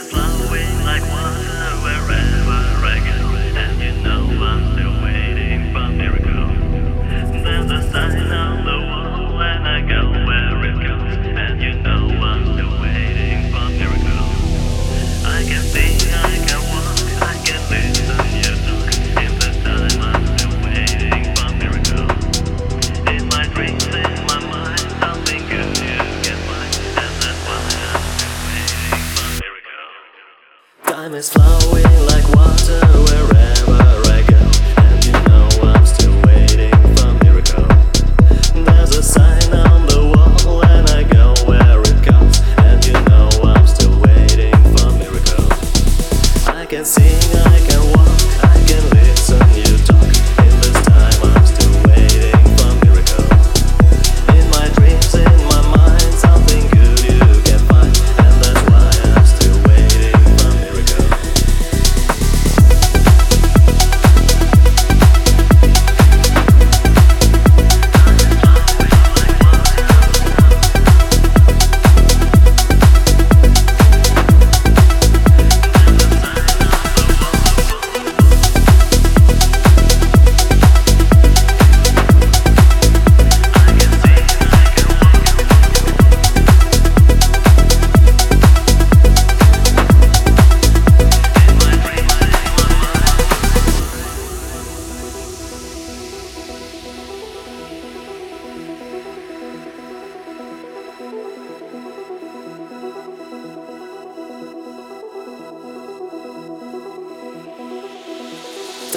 flowing like water. Time is flowing like water.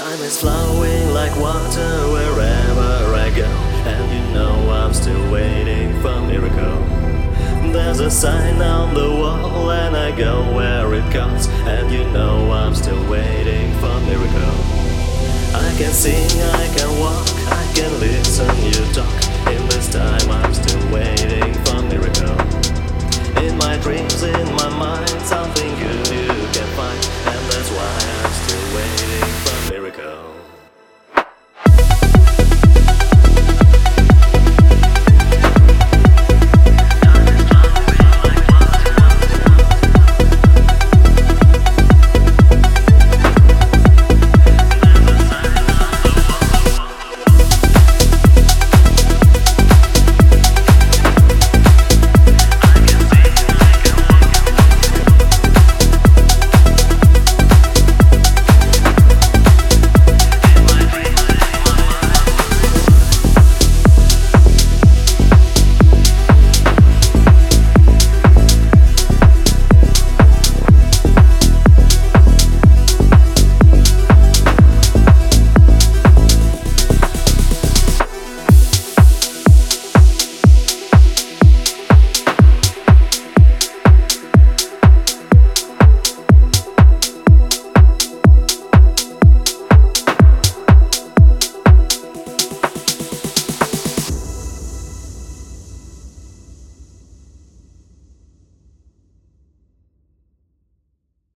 Time is flowing like water wherever I go. And you know I'm still waiting for miracle. There's a sign on the wall and I go where it comes. And you know I'm still waiting for miracle. I can sing, I can walk, I can listen you talk. In this time I'm still waiting